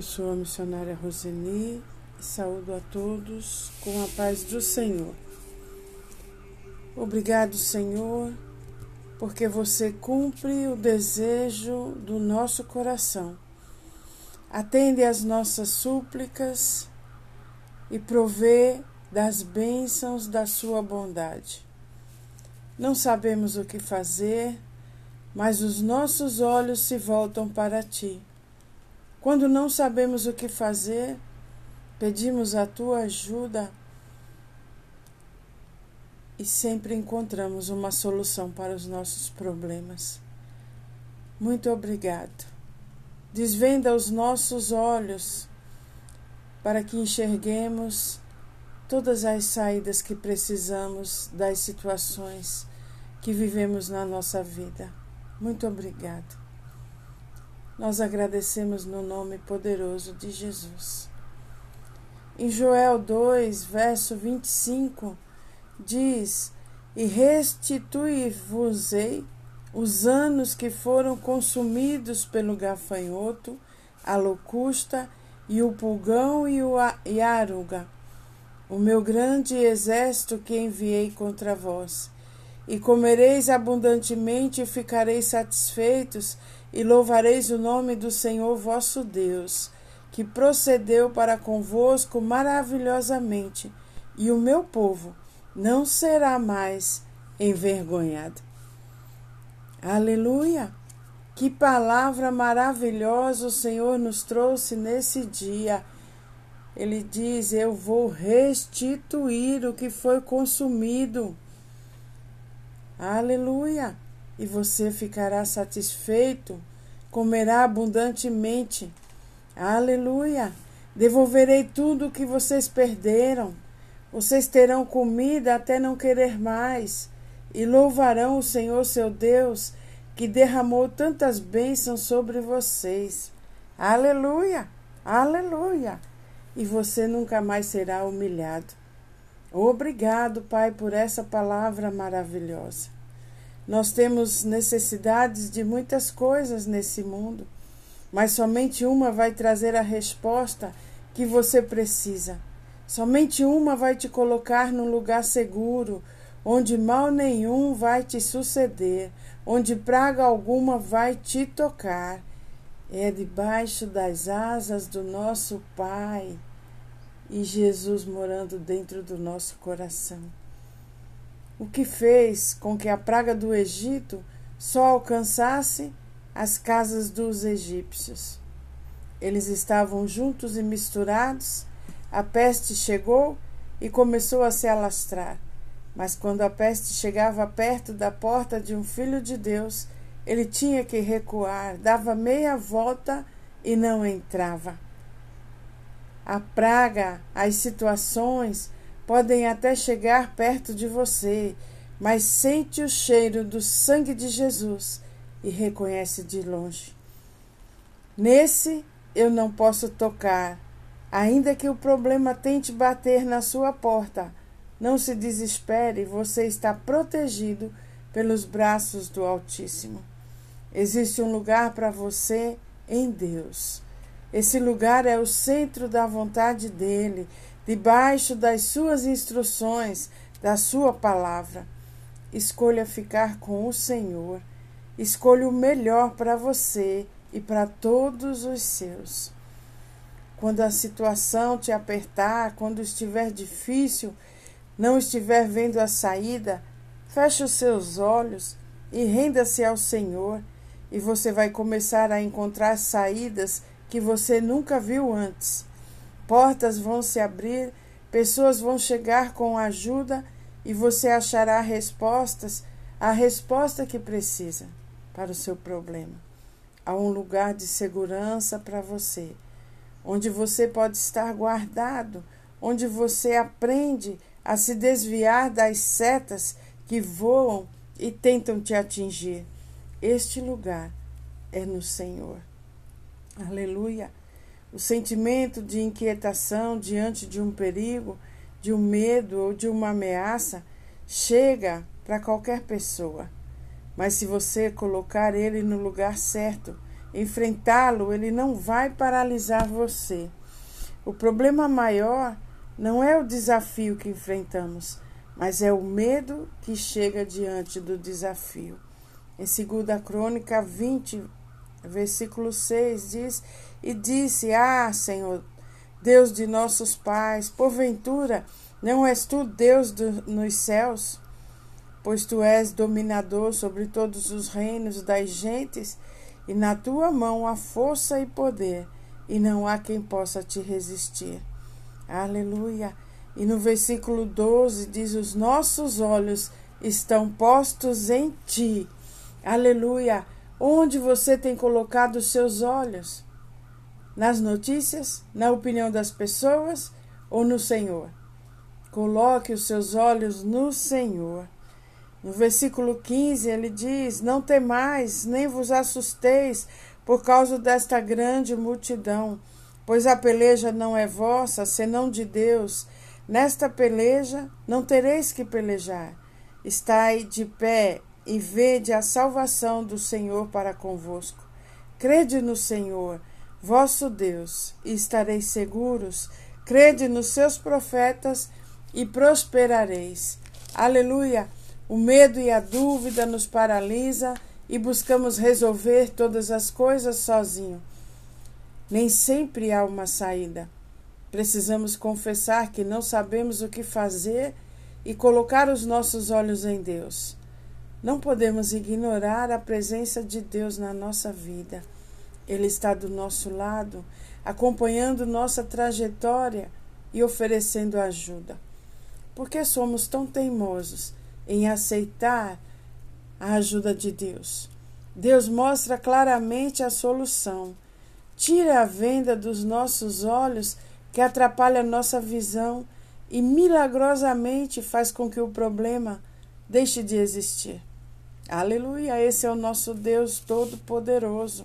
Eu sou a missionária Roseni e saúdo a todos com a paz do Senhor. Obrigado, Senhor, porque você cumpre o desejo do nosso coração. Atende às nossas súplicas e provê das bênçãos da sua bondade. Não sabemos o que fazer, mas os nossos olhos se voltam para ti. Quando não sabemos o que fazer, pedimos a tua ajuda e sempre encontramos uma solução para os nossos problemas. Muito obrigado. Desvenda os nossos olhos para que enxerguemos todas as saídas que precisamos das situações que vivemos na nossa vida. Muito obrigado. Nós agradecemos no nome poderoso de Jesus. Em Joel 2, verso 25, diz: E restituir-vos-ei os anos que foram consumidos pelo gafanhoto, a locusta e o pulgão e, o e a aruga, o meu grande exército que enviei contra vós. E comereis abundantemente e ficareis satisfeitos, e louvareis o nome do Senhor vosso Deus, que procedeu para convosco maravilhosamente, e o meu povo não será mais envergonhado. Aleluia! Que palavra maravilhosa o Senhor nos trouxe nesse dia. Ele diz: Eu vou restituir o que foi consumido. Aleluia! E você ficará satisfeito, comerá abundantemente. Aleluia! Devolverei tudo o que vocês perderam. Vocês terão comida até não querer mais, e louvarão o Senhor seu Deus, que derramou tantas bênçãos sobre vocês. Aleluia! Aleluia! E você nunca mais será humilhado. Obrigado, Pai, por essa palavra maravilhosa. Nós temos necessidades de muitas coisas nesse mundo, mas somente uma vai trazer a resposta que você precisa. Somente uma vai te colocar num lugar seguro, onde mal nenhum vai te suceder, onde praga alguma vai te tocar. É debaixo das asas do nosso Pai e Jesus morando dentro do nosso coração. O que fez com que a praga do Egito só alcançasse as casas dos egípcios. Eles estavam juntos e misturados a peste chegou e começou a se alastrar. Mas quando a peste chegava perto da porta de um filho de Deus, ele tinha que recuar, dava meia volta e não entrava. A praga, as situações podem até chegar perto de você, mas sente o cheiro do sangue de Jesus e reconhece de longe. Nesse eu não posso tocar, Ainda que o problema tente bater na sua porta, não se desespere, você está protegido pelos braços do Altíssimo. Existe um lugar para você em Deus. Esse lugar é o centro da vontade dele, debaixo das suas instruções, da sua palavra. Escolha ficar com o Senhor. Escolha o melhor para você e para todos os seus. Quando a situação te apertar, quando estiver difícil, não estiver vendo a saída, feche os seus olhos e renda-se ao Senhor, e você vai começar a encontrar saídas que você nunca viu antes. Portas vão se abrir, pessoas vão chegar com ajuda e você achará respostas, a resposta que precisa para o seu problema. Há um lugar de segurança para você onde você pode estar guardado, onde você aprende a se desviar das setas que voam e tentam te atingir. Este lugar é no Senhor. Aleluia. O sentimento de inquietação diante de um perigo, de um medo ou de uma ameaça chega para qualquer pessoa. Mas se você colocar ele no lugar certo, enfrentá-lo, ele não vai paralisar você. O problema maior não é o desafio que enfrentamos, mas é o medo que chega diante do desafio. Em 2 Crônica 20, versículo 6 diz: E disse: Ah, Senhor, Deus de nossos pais, porventura não és tu Deus do, nos céus? Pois tu és dominador sobre todos os reinos das gentes, e na tua mão há força e poder, e não há quem possa te resistir. Aleluia. E no versículo 12 diz: Os nossos olhos estão postos em ti Aleluia! Onde você tem colocado os seus olhos? Nas notícias, na opinião das pessoas ou no Senhor? Coloque os seus olhos no Senhor. No versículo 15 ele diz: Não temais, nem vos assusteis por causa desta grande multidão, pois a peleja não é vossa, senão de Deus. Nesta peleja não tereis que pelejar. Estai de pé e vede a salvação do Senhor para convosco. Crede no Senhor, vosso Deus, e estareis seguros. Crede nos seus profetas e prosperareis. Aleluia! O medo e a dúvida nos paralisa e buscamos resolver todas as coisas sozinho. Nem sempre há uma saída. Precisamos confessar que não sabemos o que fazer e colocar os nossos olhos em Deus. Não podemos ignorar a presença de Deus na nossa vida. Ele está do nosso lado, acompanhando nossa trajetória e oferecendo ajuda. Por que somos tão teimosos em aceitar a ajuda de Deus? Deus mostra claramente a solução. Tira a venda dos nossos olhos que atrapalha nossa visão e milagrosamente faz com que o problema deixe de existir. Aleluia, esse é o nosso Deus Todo-Poderoso.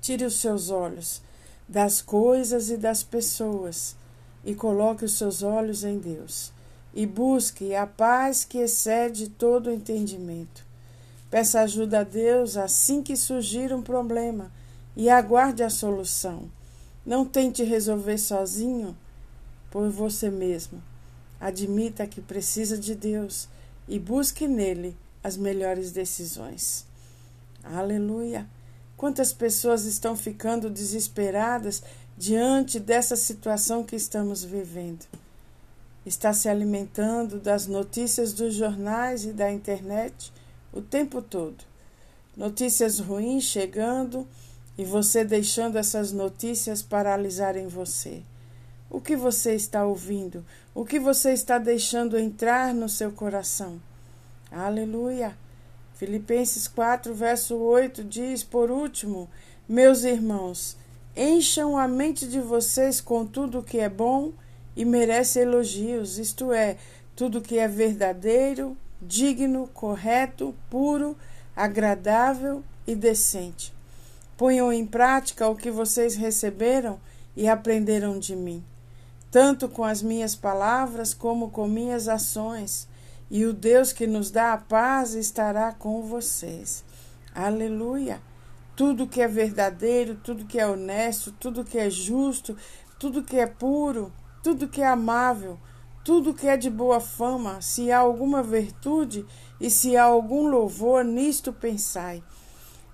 Tire os seus olhos das coisas e das pessoas e coloque os seus olhos em Deus. E busque a paz que excede todo o entendimento. Peça ajuda a Deus assim que surgir um problema e aguarde a solução. Não tente resolver sozinho por você mesmo. Admita que precisa de Deus e busque nele as melhores decisões. Aleluia! Quantas pessoas estão ficando desesperadas diante dessa situação que estamos vivendo? Está se alimentando das notícias dos jornais e da internet o tempo todo. Notícias ruins chegando e você deixando essas notícias paralisarem você. O que você está ouvindo? O que você está deixando entrar no seu coração? Aleluia. Filipenses 4, verso 8 diz: Por último, meus irmãos, encham a mente de vocês com tudo o que é bom e merece elogios, isto é, tudo que é verdadeiro, digno, correto, puro, agradável e decente. Ponham em prática o que vocês receberam e aprenderam de mim, tanto com as minhas palavras como com minhas ações e o Deus que nos dá a paz estará com vocês. Aleluia! Tudo que é verdadeiro, tudo que é honesto, tudo que é justo, tudo que é puro, tudo que é amável, tudo que é de boa fama, se há alguma virtude e se há algum louvor, nisto pensai.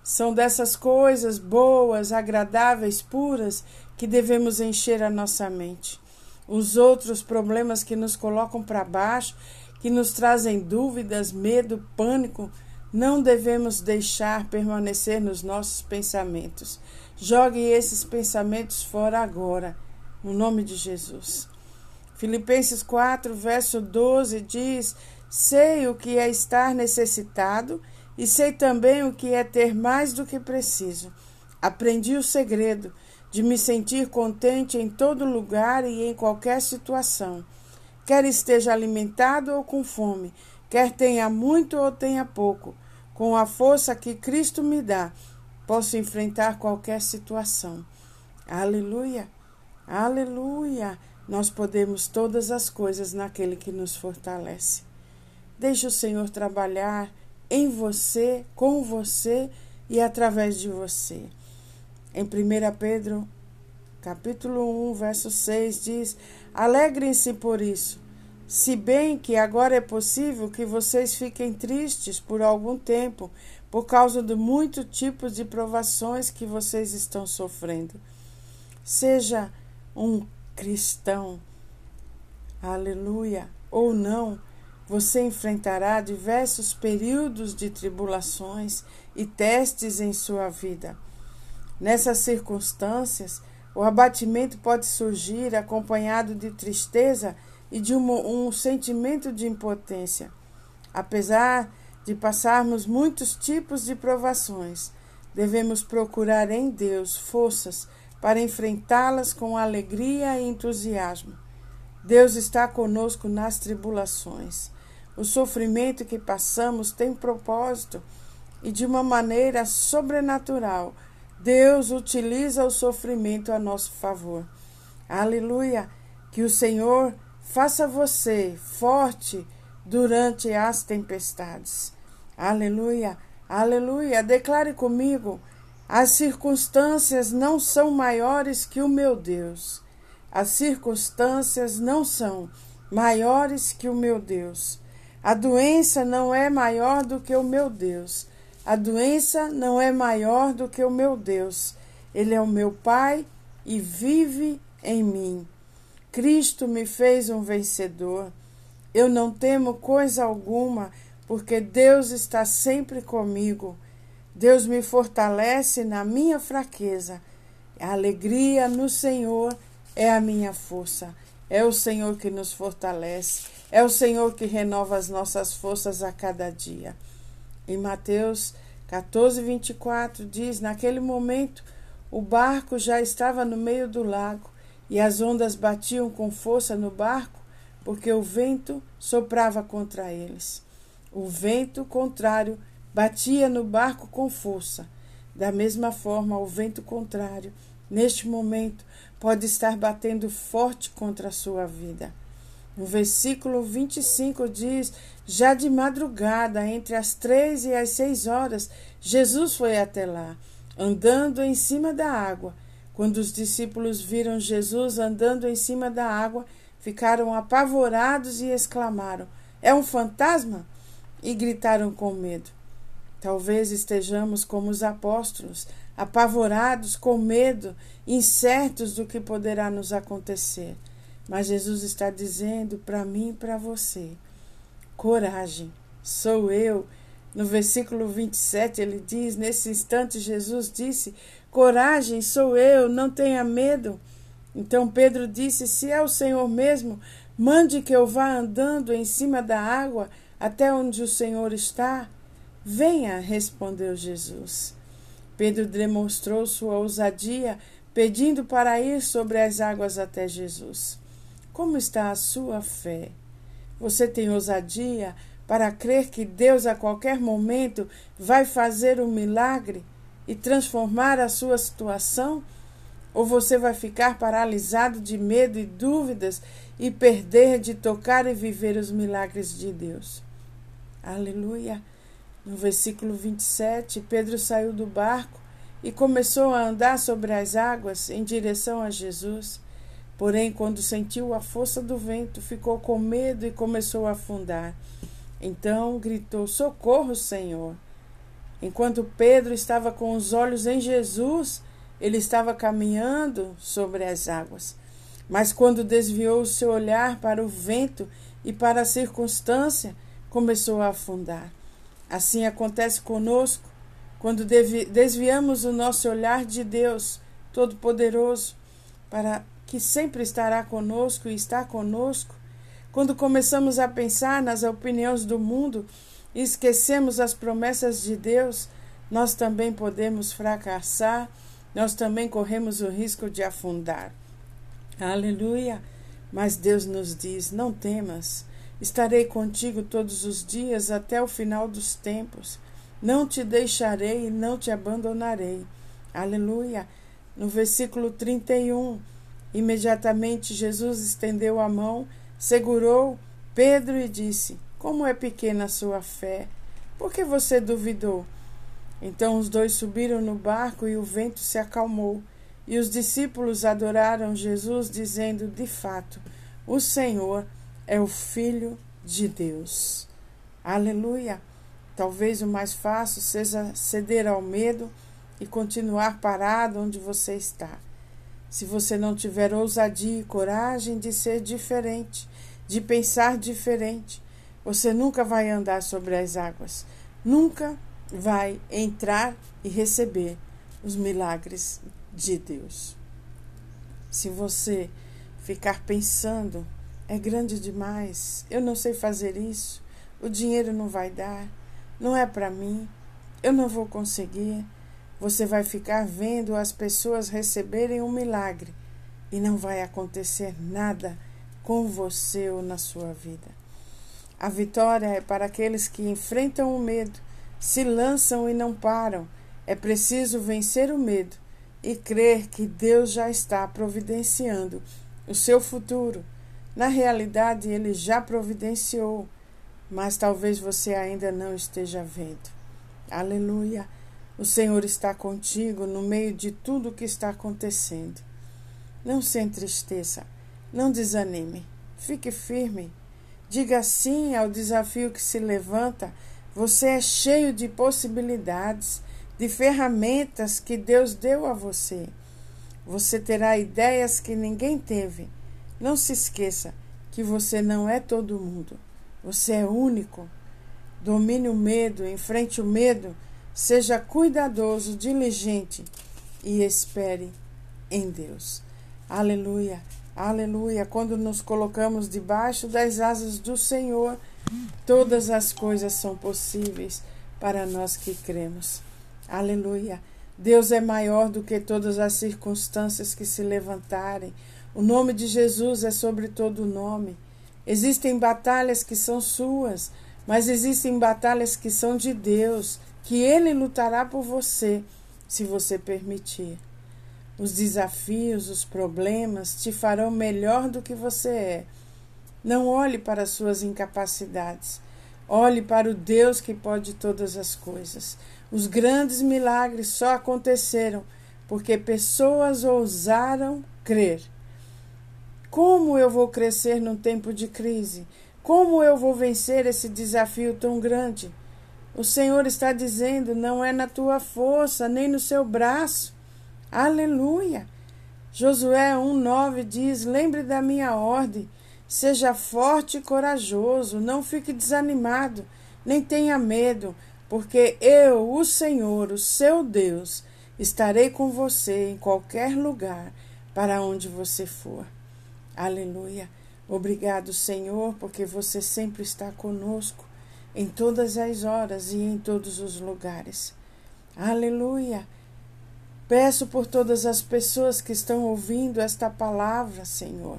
São dessas coisas boas, agradáveis, puras, que devemos encher a nossa mente. Os outros problemas que nos colocam para baixo que nos trazem dúvidas, medo, pânico, não devemos deixar permanecer nos nossos pensamentos. Jogue esses pensamentos fora agora, no nome de Jesus. Filipenses 4, verso 12 diz: Sei o que é estar necessitado e sei também o que é ter mais do que preciso. Aprendi o segredo de me sentir contente em todo lugar e em qualquer situação quer esteja alimentado ou com fome, quer tenha muito ou tenha pouco, com a força que Cristo me dá, posso enfrentar qualquer situação. Aleluia! Aleluia! Nós podemos todas as coisas naquele que nos fortalece. Deixe o Senhor trabalhar em você, com você e através de você. Em 1 Pedro, capítulo 1, verso 6 diz: Alegrem-se por isso, se bem que agora é possível que vocês fiquem tristes por algum tempo por causa de muitos tipos de provações que vocês estão sofrendo. Seja um cristão, aleluia, ou não, você enfrentará diversos períodos de tribulações e testes em sua vida. Nessas circunstâncias, o abatimento pode surgir acompanhado de tristeza e de um, um sentimento de impotência. Apesar de passarmos muitos tipos de provações, devemos procurar em Deus forças para enfrentá-las com alegria e entusiasmo. Deus está conosco nas tribulações. O sofrimento que passamos tem propósito e, de uma maneira sobrenatural, Deus utiliza o sofrimento a nosso favor. Aleluia! Que o Senhor Faça você forte durante as tempestades. Aleluia, aleluia. Declare comigo: as circunstâncias não são maiores que o meu Deus. As circunstâncias não são maiores que o meu Deus. A doença não é maior do que o meu Deus. A doença não é maior do que o meu Deus. Ele é o meu Pai e vive em mim. Cristo me fez um vencedor. Eu não temo coisa alguma, porque Deus está sempre comigo. Deus me fortalece na minha fraqueza. A alegria no Senhor é a minha força. É o Senhor que nos fortalece. É o Senhor que renova as nossas forças a cada dia. Em Mateus 14, 24 diz: Naquele momento, o barco já estava no meio do lago e as ondas batiam com força no barco, porque o vento soprava contra eles. O vento contrário batia no barco com força. Da mesma forma, o vento contrário, neste momento, pode estar batendo forte contra a sua vida. No versículo 25 diz: Já de madrugada, entre as três e as seis horas, Jesus foi até lá, andando em cima da água. Quando os discípulos viram Jesus andando em cima da água, ficaram apavorados e exclamaram: É um fantasma? E gritaram com medo. Talvez estejamos como os apóstolos, apavorados, com medo, incertos do que poderá nos acontecer. Mas Jesus está dizendo para mim e para você: coragem, sou eu. No versículo 27 ele diz: Nesse instante, Jesus disse: Coragem, sou eu, não tenha medo. Então Pedro disse: Se é o Senhor mesmo, mande que eu vá andando em cima da água até onde o Senhor está. Venha, respondeu Jesus. Pedro demonstrou sua ousadia, pedindo para ir sobre as águas até Jesus. Como está a sua fé? Você tem ousadia para crer que Deus a qualquer momento vai fazer um milagre? e transformar a sua situação? Ou você vai ficar paralisado de medo e dúvidas e perder de tocar e viver os milagres de Deus? Aleluia! No versículo 27, Pedro saiu do barco e começou a andar sobre as águas em direção a Jesus. Porém, quando sentiu a força do vento, ficou com medo e começou a afundar. Então gritou: Socorro, Senhor! Enquanto Pedro estava com os olhos em Jesus, ele estava caminhando sobre as águas. Mas quando desviou o seu olhar para o vento e para a circunstância, começou a afundar. Assim acontece conosco quando desviamos o nosso olhar de Deus Todo-Poderoso, para que sempre estará conosco e está conosco. Quando começamos a pensar nas opiniões do mundo e esquecemos as promessas de Deus, nós também podemos fracassar, nós também corremos o risco de afundar. Aleluia! Mas Deus nos diz: não temas, estarei contigo todos os dias até o final dos tempos. Não te deixarei e não te abandonarei. Aleluia! No versículo 31, imediatamente Jesus estendeu a mão, segurou Pedro e disse: como é pequena a sua fé? Por que você duvidou? Então os dois subiram no barco e o vento se acalmou. E os discípulos adoraram Jesus, dizendo: De fato, o Senhor é o Filho de Deus. Aleluia! Talvez o mais fácil seja ceder ao medo e continuar parado onde você está. Se você não tiver ousadia e coragem de ser diferente, de pensar diferente, você nunca vai andar sobre as águas, nunca vai entrar e receber os milagres de Deus. Se você ficar pensando, é grande demais, eu não sei fazer isso, o dinheiro não vai dar, não é para mim, eu não vou conseguir, você vai ficar vendo as pessoas receberem um milagre e não vai acontecer nada com você ou na sua vida. A vitória é para aqueles que enfrentam o medo, se lançam e não param. É preciso vencer o medo e crer que Deus já está providenciando o seu futuro. Na realidade, ele já providenciou, mas talvez você ainda não esteja vendo. Aleluia! O Senhor está contigo no meio de tudo o que está acontecendo. Não se entristeça, não desanime, fique firme. Diga sim ao desafio que se levanta. Você é cheio de possibilidades, de ferramentas que Deus deu a você. Você terá ideias que ninguém teve. Não se esqueça que você não é todo mundo. Você é único. Domine o medo, enfrente o medo Seja cuidadoso, diligente e espere em Deus. Aleluia, aleluia. Quando nos colocamos debaixo das asas do Senhor, todas as coisas são possíveis para nós que cremos. Aleluia. Deus é maior do que todas as circunstâncias que se levantarem. O nome de Jesus é sobre todo nome. Existem batalhas que são suas, mas existem batalhas que são de Deus que Ele lutará por você, se você permitir. Os desafios, os problemas te farão melhor do que você é. Não olhe para as suas incapacidades. Olhe para o Deus que pode todas as coisas. Os grandes milagres só aconteceram porque pessoas ousaram crer. Como eu vou crescer num tempo de crise? Como eu vou vencer esse desafio tão grande? O Senhor está dizendo: não é na tua força, nem no seu braço. Aleluia. Josué 1,9 diz: Lembre da minha ordem, seja forte e corajoso, não fique desanimado, nem tenha medo, porque eu, o Senhor, o seu Deus, estarei com você em qualquer lugar para onde você for. Aleluia. Obrigado, Senhor, porque você sempre está conosco em todas as horas e em todos os lugares. Aleluia! Peço por todas as pessoas que estão ouvindo esta palavra, Senhor.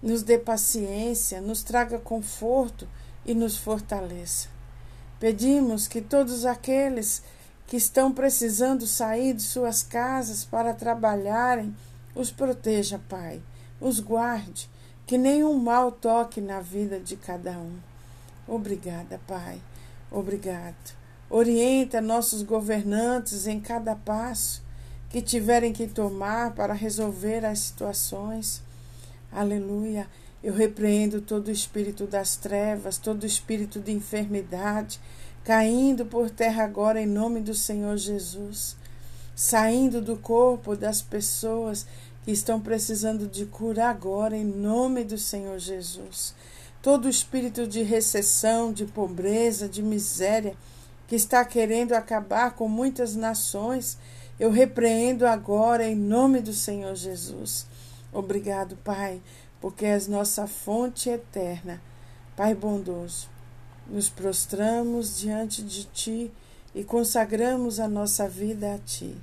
Nos dê paciência, nos traga conforto e nos fortaleça. Pedimos que todos aqueles que estão precisando sair de suas casas para trabalharem, os proteja, Pai, os guarde, que nenhum mal toque na vida de cada um. Obrigada, Pai. Obrigado. Orienta nossos governantes em cada passo que tiverem que tomar para resolver as situações. Aleluia. Eu repreendo todo o espírito das trevas, todo o espírito de enfermidade, caindo por terra agora em nome do Senhor Jesus, saindo do corpo das pessoas que estão precisando de cura agora em nome do Senhor Jesus todo espírito de recessão, de pobreza, de miséria que está querendo acabar com muitas nações, eu repreendo agora em nome do Senhor Jesus. Obrigado, Pai, porque és nossa fonte eterna. Pai bondoso, nos prostramos diante de Ti e consagramos a nossa vida a Ti.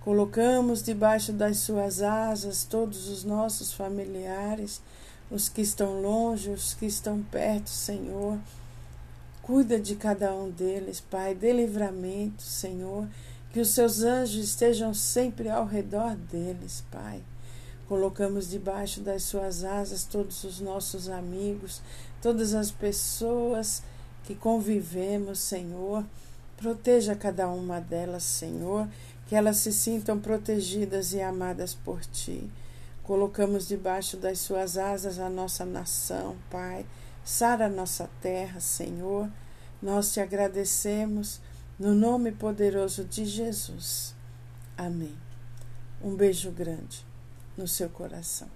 Colocamos debaixo das Suas asas todos os nossos familiares os que estão longe, os que estão perto, Senhor. Cuida de cada um deles, Pai. Dê livramento, Senhor. Que os seus anjos estejam sempre ao redor deles, Pai. Colocamos debaixo das suas asas todos os nossos amigos, todas as pessoas que convivemos, Senhor. Proteja cada uma delas, Senhor, que elas se sintam protegidas e amadas por Ti. Colocamos debaixo das Suas asas a nossa nação, Pai. Sara a nossa terra, Senhor. Nós te agradecemos no nome poderoso de Jesus. Amém. Um beijo grande no seu coração.